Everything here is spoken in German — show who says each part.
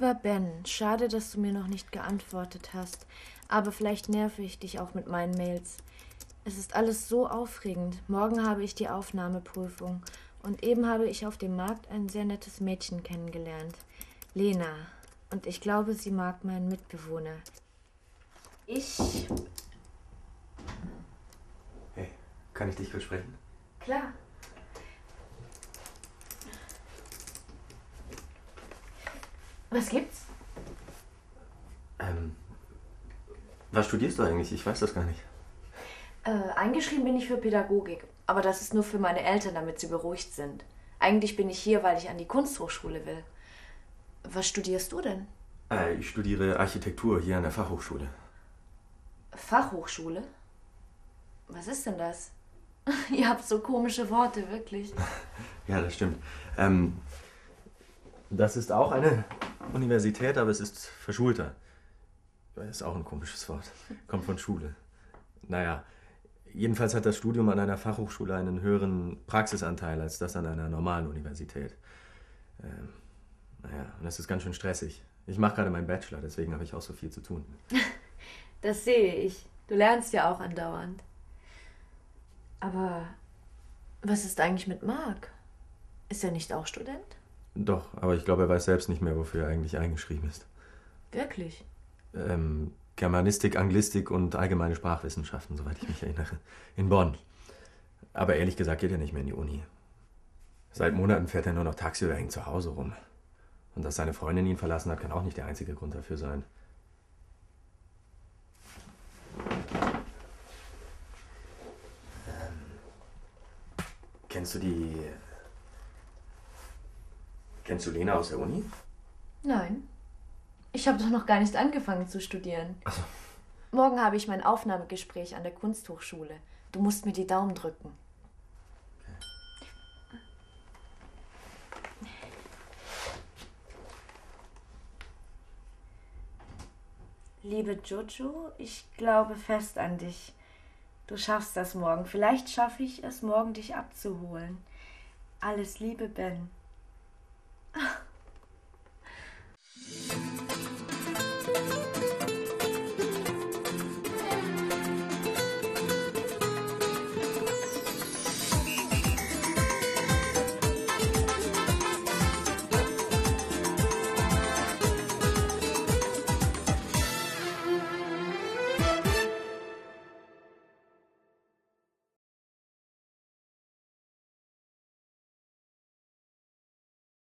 Speaker 1: Lieber Ben, schade, dass du mir noch nicht geantwortet hast, aber vielleicht nerve ich dich auch mit meinen Mails. Es ist alles so aufregend. Morgen habe ich die Aufnahmeprüfung. Und eben habe ich auf dem Markt ein sehr nettes Mädchen kennengelernt. Lena. Und ich glaube, sie mag meinen Mitbewohner. Ich.
Speaker 2: Hey, kann ich dich versprechen?
Speaker 1: Klar. Was gibt's?
Speaker 2: Ähm, was studierst du eigentlich? Ich weiß das gar nicht.
Speaker 1: Äh, eingeschrieben bin ich für Pädagogik. Aber das ist nur für meine Eltern, damit sie beruhigt sind. Eigentlich bin ich hier, weil ich an die Kunsthochschule will. Was studierst du denn?
Speaker 2: Äh, ich studiere Architektur hier an der Fachhochschule.
Speaker 1: Fachhochschule? Was ist denn das? Ihr habt so komische Worte, wirklich.
Speaker 2: Ja, das stimmt. Ähm, das ist auch eine Universität, aber es ist verschulter. Das ist auch ein komisches Wort. Kommt von Schule. Naja, jedenfalls hat das Studium an einer Fachhochschule einen höheren Praxisanteil als das an einer normalen Universität. Ähm, naja, und das ist ganz schön stressig. Ich mache gerade meinen Bachelor, deswegen habe ich auch so viel zu tun.
Speaker 1: Das sehe ich. Du lernst ja auch andauernd. Aber was ist eigentlich mit Marc? Ist er nicht auch Student?
Speaker 2: Doch, aber ich glaube, er weiß selbst nicht mehr, wofür er eigentlich eingeschrieben ist.
Speaker 1: Wirklich?
Speaker 2: Ähm, Germanistik, Anglistik und allgemeine Sprachwissenschaften, soweit ich mich erinnere. In Bonn. Aber ehrlich gesagt geht er nicht mehr in die Uni. Seit Monaten fährt er nur noch Taxi oder hängt zu Hause rum. Und dass seine Freundin ihn verlassen hat, kann auch nicht der einzige Grund dafür sein. Ähm, kennst du die. Kennst du Lena aus der Uni?
Speaker 1: Nein. Ich habe doch noch gar nicht angefangen zu studieren.
Speaker 2: Also.
Speaker 1: Morgen habe ich mein Aufnahmegespräch an der Kunsthochschule. Du musst mir die Daumen drücken. Liebe Jojo, ich glaube fest an dich. Du schaffst das morgen. Vielleicht schaffe ich es morgen, dich abzuholen. Alles Liebe, Ben.